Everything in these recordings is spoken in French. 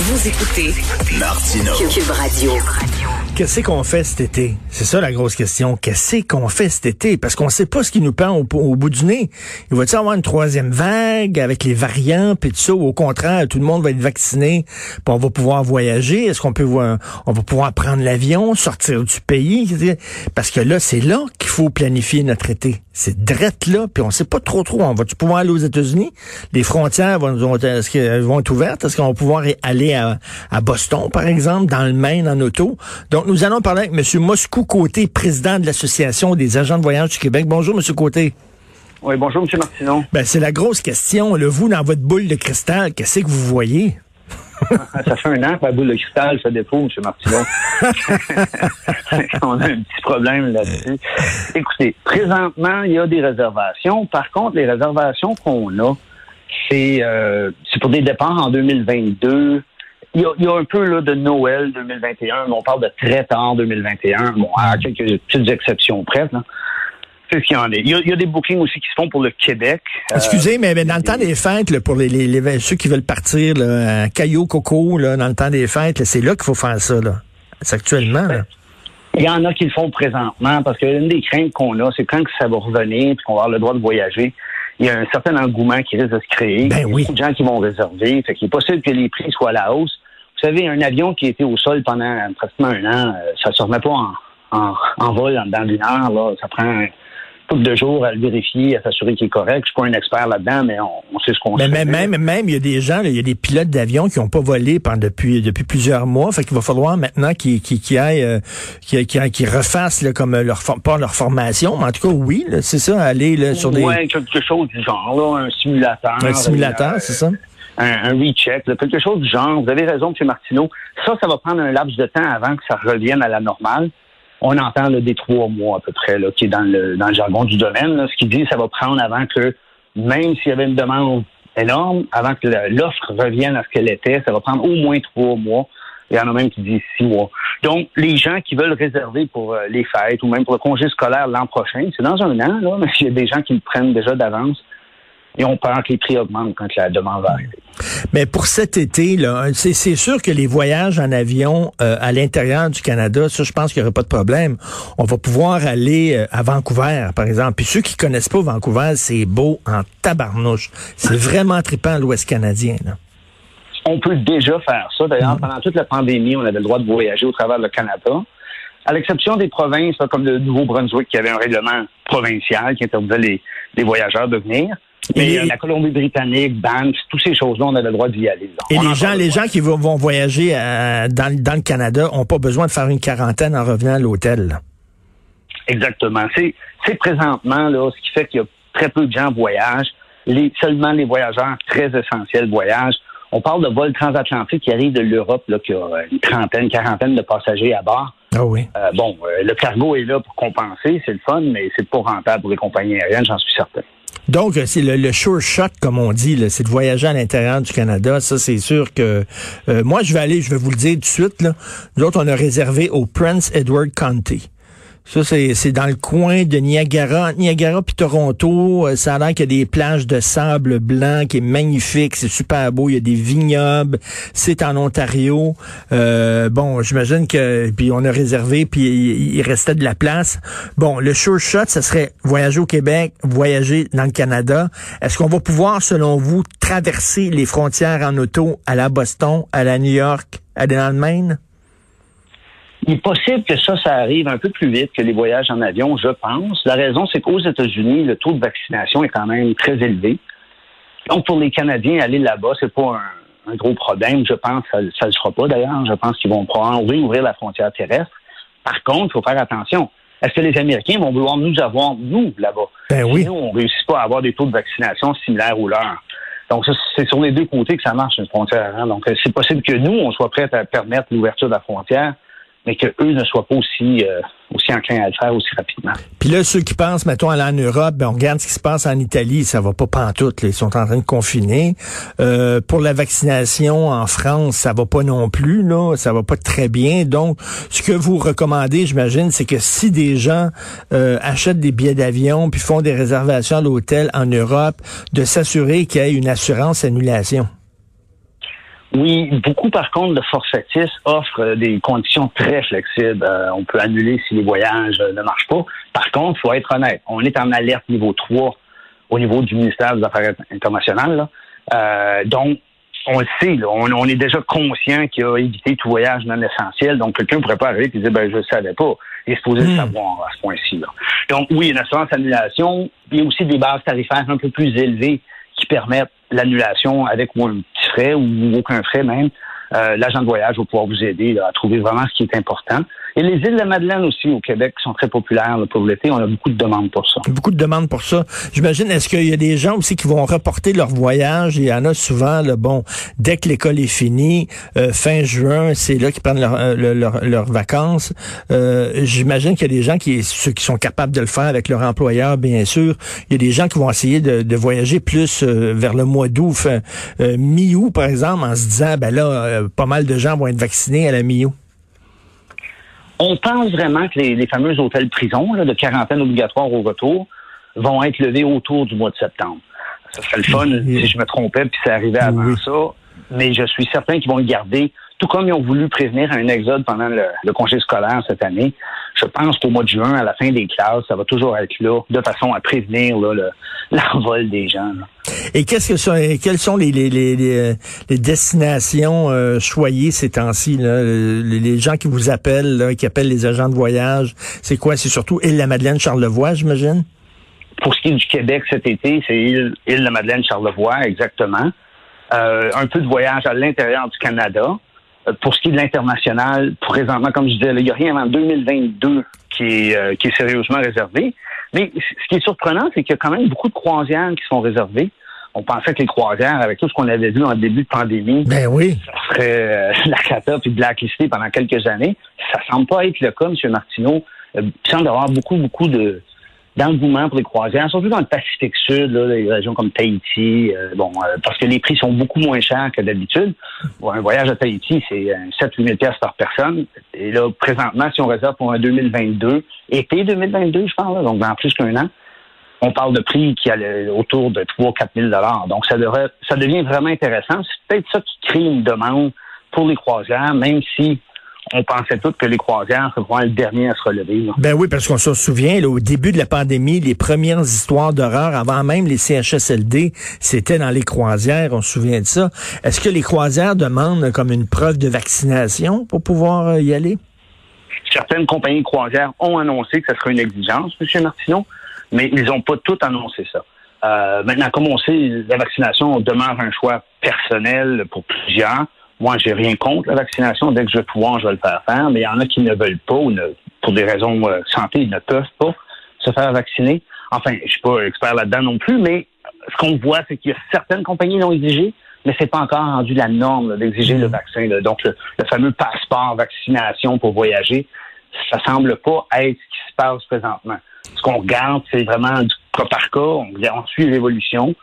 Vous écoutez Martineau. Cube Radio. Qu'est-ce qu'on fait cet été? C'est ça la grosse question. Qu'est-ce qu'on fait cet été? Parce qu'on sait pas ce qui nous pend au, au bout du nez. Il va-t-il avoir une troisième vague avec les variants puis tout ça? Ou au contraire, tout le monde va être vacciné puis on va pouvoir voyager? Est-ce qu'on peut voir, on va pouvoir prendre l'avion, sortir du pays? Parce que là, c'est là qu'il faut planifier notre été. C'est drette là, puis on sait pas trop trop. On va-tu pouvoir aller aux États-Unis? Les frontières vont, vont, est-ce qu'elles vont être ouvertes? Est-ce qu'on va pouvoir aller à, à Boston, par exemple, dans le Maine en auto? Donc, nous allons parler avec M. Moscou Côté, président de l'Association des agents de voyage du Québec. Bonjour, M. Côté. Oui, bonjour, M. Martinon. Ben, c'est la grosse question. Le vous, dans votre boule de cristal, qu'est-ce que vous voyez? ça fait un an que la boule de cristal fait défaut, M. Martineau. On a un petit problème là-dessus. Écoutez, présentement, il y a des réservations. Par contre, les réservations qu'on a, c'est euh, pour des départs en 2022. Il y, a, il y a un peu là, de Noël 2021, mais on parle de très tard 2021, bon, à quelques petites exceptions près. Là. C'est ce qu'il y en a. Il y, a, il y a des bookings aussi qui se font pour le Québec. Excusez, mais, mais dans le temps des fêtes, là, pour les, les, les- ceux qui veulent partir là, à Caillou Coco, là, dans le temps des fêtes, c'est là qu'il faut faire ça. C'est actuellement. Là. Il y en a qui le font présentement parce que l'une des craintes qu'on a, c'est quand que ça va revenir puis qu'on va avoir le droit de voyager, il y a un certain engouement qui risque de se créer. Ben il y a oui. beaucoup de gens qui vont réserver. Fait qu'il est possible que les prix soient à la hausse. Vous savez, un avion qui était au sol pendant pratiquement un an, euh, ça se remet pas en, en, en vol en- dans une heure. Là. Ça prend un couple de jours à le vérifier, à s'assurer qu'il est correct. Je suis pas un expert là-dedans, mais on, on sait ce qu'on Mais fait. même, même, même, il y a des gens, là, il y a des pilotes d'avion qui n'ont pas volé pendant depuis depuis plusieurs mois. Fait qu'il va falloir maintenant qu'ils aillent, euh, qu'ils refassent là, comme euh, leur pas leur formation, mais en tout cas oui, c'est ça, aller là, sur des Ouais, quelque chose du genre, là, un simulateur. un simulateur, c'est ça? Un, un recheck, là, quelque chose du genre. Vous avez raison, M. Martineau. Ça, ça va prendre un laps de temps avant que ça revienne à la normale. On entend là, des trois mois à peu près, là, qui est dans le, dans le jargon du domaine. Là, ce qui dit ça va prendre avant que, même s'il y avait une demande énorme, avant que l'offre revienne à ce qu'elle était, ça va prendre au moins trois mois. Il y en a même qui disent six mois. Donc, les gens qui veulent réserver pour euh, les fêtes ou même pour le congé scolaire l'an prochain, c'est dans un an, là, mais il y a des gens qui le prennent déjà d'avance et on peur que les prix augmentent quand la demande va arriver. Mais pour cet été, là, c'est sûr que les voyages en avion euh, à l'intérieur du Canada, ça, je pense qu'il n'y aura pas de problème. On va pouvoir aller euh, à Vancouver, par exemple. Puis ceux qui connaissent pas Vancouver, c'est beau en tabarnouche. C'est vraiment trippant l'Ouest canadien. Là. On peut déjà faire ça. D'ailleurs, pendant toute la pandémie, on avait le droit de voyager au travers le Canada. À l'exception des provinces comme le Nouveau-Brunswick, qui avait un règlement provincial qui interdisait les, les voyageurs de venir. Mais Et- euh, la Colombie-Britannique, Banff, toutes ces choses-là, on avait le droit d'y aller. là. Et On les en gens, les gens qui vont, vont voyager euh, dans, dans le Canada ont pas besoin de faire une quarantaine en revenant à l'hôtel. Exactement. C'est, c'est présentement là, ce qui fait qu'il y a très peu de gens voyagent. Les, seulement les voyageurs très essentiels voyagent. On parle de vols transatlantiques qui arrivent de l'Europe, là, qui a une trentaine, quarantaine de passagers à bord. Ah oui. Euh, bon, euh, le cargo est là pour compenser, c'est le fun, mais c'est pas rentable pour les compagnies aériennes, j'en suis certain. Donc, euh, c'est le, le sure shot, comme on dit, c'est de voyager à l'intérieur du Canada. Ça, c'est sûr que euh, moi, je vais aller, je vais vous le dire tout de suite. Là. Nous autres, on a réservé au Prince Edward County. Ça, c'est dans le coin de Niagara, Niagara puis Toronto. Euh, Ça a l'air qu'il y a des plages de sable blanc qui est magnifique, c'est super beau. Il y a des vignobles. C'est en Ontario. Euh, bon, j'imagine que puis on a réservé puis il, il restait de la place. Bon, le sure shot, ça serait voyager au Québec, voyager dans le Canada. Est-ce qu'on va pouvoir, selon vous, traverser les frontières en auto à la Boston, à la New York, à dans le Maine? Il est possible que ça, ça arrive un peu plus vite que les voyages en avion, je pense. La raison, c'est qu'aux États-Unis, le taux de vaccination est quand même très élevé. Donc, pour les Canadiens, aller là-bas, c'est pas un, un gros problème. Je pense que ça ne le sera pas, d'ailleurs. Je pense qu'ils vont pouvoir ouvrir la frontière terrestre. Par contre, il faut faire attention. est-ce que les Américains vont vouloir nous avoir, nous, là-bas? Ben oui. nous, on ne réussit pas à avoir des taux de vaccination similaires aux leurs. Donc, c'est sur les deux côtés que ça marche, une frontière. Hein. Donc, c'est possible que nous, on soit prêts à permettre l'ouverture de la frontière, mais qu'eux ne soient pas aussi, euh, aussi enclins à le faire aussi rapidement. Puis là, ceux qui pensent, mettons, aller en Europe, ben, on regarde ce qui se passe en Italie, ça va pas pantoute, là, ils sont en train de confiner. Euh, pour la vaccination en France, ça va pas non plus, là, ça va pas très bien. Donc, ce que vous recommandez, j'imagine, c'est que si des gens euh, achètent des billets d'avion puis font des réservations à l'hôtel en Europe, de s'assurer qu'il y ait une assurance annulation. Oui, beaucoup par contre de forfaitistes offrent euh, des conditions très flexibles. Euh, on peut annuler si les voyages euh, ne marchent pas. Par contre, il faut être honnête, on est en alerte niveau 3 au niveau du ministère des Affaires internationales. donc, on le sait, on, est déjà conscient qu'il a évité tout voyage non essentiel. Donc, quelqu'un pourrait pas arriver et dire ben je ne savais pas. Il est supposé le hmm. savoir à ce point-ci. Donc, oui, une assurance annulation. Il y a aussi des bases tarifaires un peu plus élevées qui permettent l'annulation avec ou un frais ou aucun frais même. Euh, l'agent de voyage va pouvoir vous aider à trouver vraiment ce qui est important. Et les îles de la Madeleine aussi au Québec sont très populaires pour l'été. On a beaucoup de demandes pour ça. Beaucoup de demandes pour ça. J'imagine, est-ce qu'il y a des gens aussi qui vont reporter leur voyage? Il y en a souvent, le bon, dès que l'école est finie, euh, fin juin, c'est là qu'ils prennent leurs leur, vacances. Euh, J'imagine qu'il y a des gens qui, ceux qui sont capables de le faire avec leur employeur, bien sûr. Il y a des gens qui vont essayer de, de voyager plus euh, vers le mois d'août, euh, mi-août, par exemple, en se disant, ben là, pas mal de gens vont être vaccinés à la mi-août. On pense vraiment que les, fameux hôtels prisons de quarantaine obligatoire au retour vont être levés autour du mois de septembre. Ça serait le fun si je me trompais puis c'est arrivé avant ça. Mais je suis certain qu'ils vont le garder tout comme ils ont voulu prévenir un exode pendant le, congé scolaire cette année, je pense qu'au mois de juin, à la fin des classes, ça va toujours être là, de façon à prévenir l'envol des gens. Et qu'est-ce que sont, quelles sont les, les, les, les destinations euh, choyées ces temps-ci? Les, gens qui vous appellent, qui appellent les agents de voyage, c'est quoi? C'est surtout Île-la-Madeleine, Charlevoix, j'imagine? Pour ce qui est du Québec cet été, c'est Île-la-Madeleine, Charlevoix, exactement. Euh, un peu de voyage à l'intérieur du Canada. Euh, pour ce qui est de l'international, présentement, comme je disais, il n'y a rien avant 2022 qui est, euh, qui est sérieusement réservé. Mais ce qui est surprenant, c'est qu'il y a quand même beaucoup de croisières qui sont réservées. On pensait que les croisières, avec tout ce qu'on avait vu en début de pandémie, ben oui. ça serait euh, la cata puis blacklisté pendant quelques années. Ça semble pas être le cas, M. Martineau. il semble avoir beaucoup, beaucoup de, d'engouement pour les croisières, surtout dans le Pacifique Sud, là, les régions comme Tahiti, euh, bon, euh, parce que les prix sont beaucoup moins chers que d'habitude. un voyage à Tahiti, c'est 7-8 000 pièces par personne. Et là, présentement, si on réserve pour un 2022, été 2022, je parle, donc dans plus qu'un an, on parle de prix qui est autour de 3 4 000 Donc, ça, devrait, ça devient vraiment intéressant. C'est peut-être ça qui crée une demande pour les croisières, même si on pensait tous que les croisières seraient le dernier à se relever. Ben oui, parce qu'on se souvient, au début de la pandémie, les premières histoires d'horreur, avant même les CHSLD, c'était dans les croisières, on se souvient de ça. Est-ce que les croisières demandent comme une preuve de vaccination pour pouvoir euh, y aller? Certaines compagnies croisières ont annoncé que ce serait une exigence, M. Martineau, mais ils n'ont pas toutes annoncé ça. Euh, maintenant, comme on sait, la vaccination demeure un choix personnel pour plusieurs. Moi, j'ai rien contre la vaccination. Dès que je vais pouvoir, je vais le faire faire. Mais il y en a qui ne veulent pas ou ne, pour des raisons euh, santé, ils ne peuvent pas se faire vacciner. Enfin, je suis pas expert là-dedans non plus, mais ce qu'on voit, c'est qu'il y a certaines compagnies qui l'ont exigé, mais c'est pas encore rendu la norme d'exiger le mmh. vaccin. Donc, le, fameux passeport vaccination pour voyager, ça semble pas être ce qui se passe présentement. Ce qu'on regarde, c'est vraiment du cas par cas. On, on suit l'évolution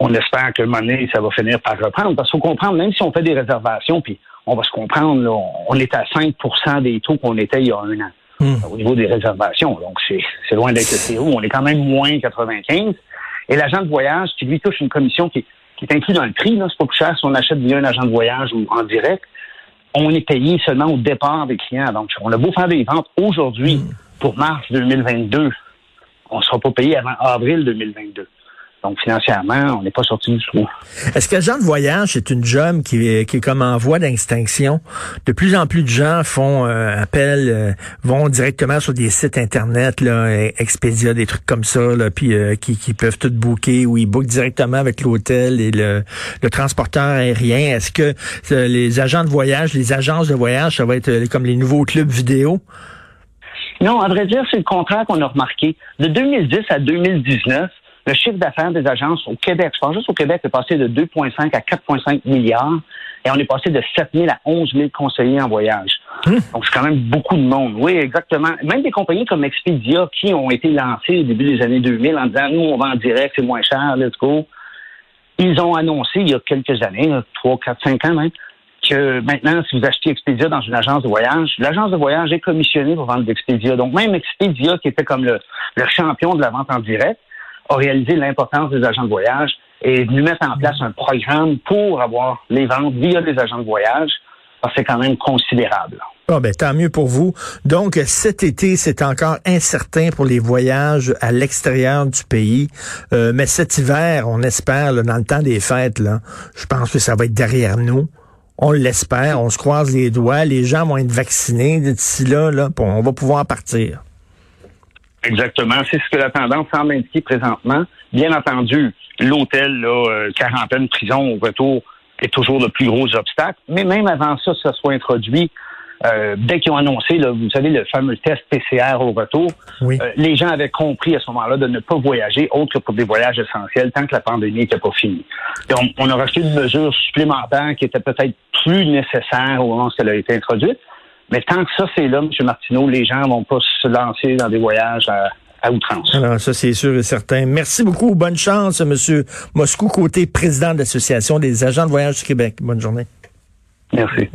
on espère que monnaie, ça va finir par reprendre. Parce qu'il faut comprendre, même si on fait des réservations, puis on va se comprendre, là, on est à 5% des taux qu'on était il y a un an hmm. au niveau des réservations. Donc, c'est loin d'être zéro. On est quand même moins 95. Et l'agent de voyage, qui lui touche une commission qui, est inclue dans le prix, c'est pas plus cher si on achète via un agent de voyage ou en direct, on est payé seulement au départ des clients. Donc, on a beau faire des ventes aujourd'hui hmm. pour mars 2022, on ne sera pas payé avant avril 2022. Donc, financièrement, on n'est pas sorti du trou. Est-ce que genre de voyage, c'est une job qui est, qui est comme en voie d'extinction? De plus en plus de gens font euh, appel, euh, vont directement sur des sites Internet, là, Expedia, des trucs comme ça, là, puis euh, qui, qui peuvent tout booker ou ils bookent directement avec l'hôtel et le, le transporteur aérien. Est-ce que les agents de voyage, les agences de voyage, ça va être comme les nouveaux clubs vidéo? Non, à vrai dire, c'est le contraire qu'on a remarqué. De 2010 à 2019, le chiffre d'affaires des agences au Québec, je pense juste au Québec, est passé de 2,5 à 4,5 milliards et on est passé de 7 000 à 11 000 conseillers en voyage. Hum. Donc, c'est quand même beaucoup de monde. Oui, exactement. Même des compagnies comme Expedia qui ont été lancées au début des années 2000 en disant, nous, on va en direct, c'est moins cher, let's go. Ils ont annoncé il y a quelques années, 3, 4, 5 ans même, que maintenant, si vous achetez Expedia dans une agence de voyage, l'agence de voyage est commissionnée pour vendre d'Expedia. Donc, même Expedia, qui était comme le, le champion de la vente en direct, a réalisé l'importance des agents de voyage et est venu mettre en place un programme pour avoir les ventes via les agents de voyage. C'est quand même considérable. Ah ben, tant mieux pour vous. Donc, cet été, c'est encore incertain pour les voyages à l'extérieur du pays. Euh, mais cet hiver, on espère, là, dans le temps des fêtes, là, je pense que ça va être derrière nous. On l'espère, on se croise les doigts, les gens vont être vaccinés d'ici là, là, on va pouvoir partir. Exactement, c'est ce que la tendance semble indiquer présentement. Bien entendu, l'hôtel, là, euh, quarantaine, prison au retour est toujours le plus gros obstacle. Mais même avant ça, ça soit introduit, euh, dès qu'ils ont annoncé, là, vous savez, le fameux test PCR au retour, Oui. euh, les gens avaient compris à ce moment-là de ne pas voyager autre que pour des voyages essentiels tant que la pandémie n'était pas finie. On, on a rajouté une mesure supplémentaire qui était peut-être plus nécessaire au moment où elle a été introduite. Mais tant que ça, c'est là, M. Martineau, les gens vont pas se lancer dans des voyages à, à outrance. Alors, ça, c'est sûr et certain. Merci beaucoup. Bonne chance, Monsieur Moscou, côté président de l'Association des agents de voyage du Québec. Bonne journée. Merci.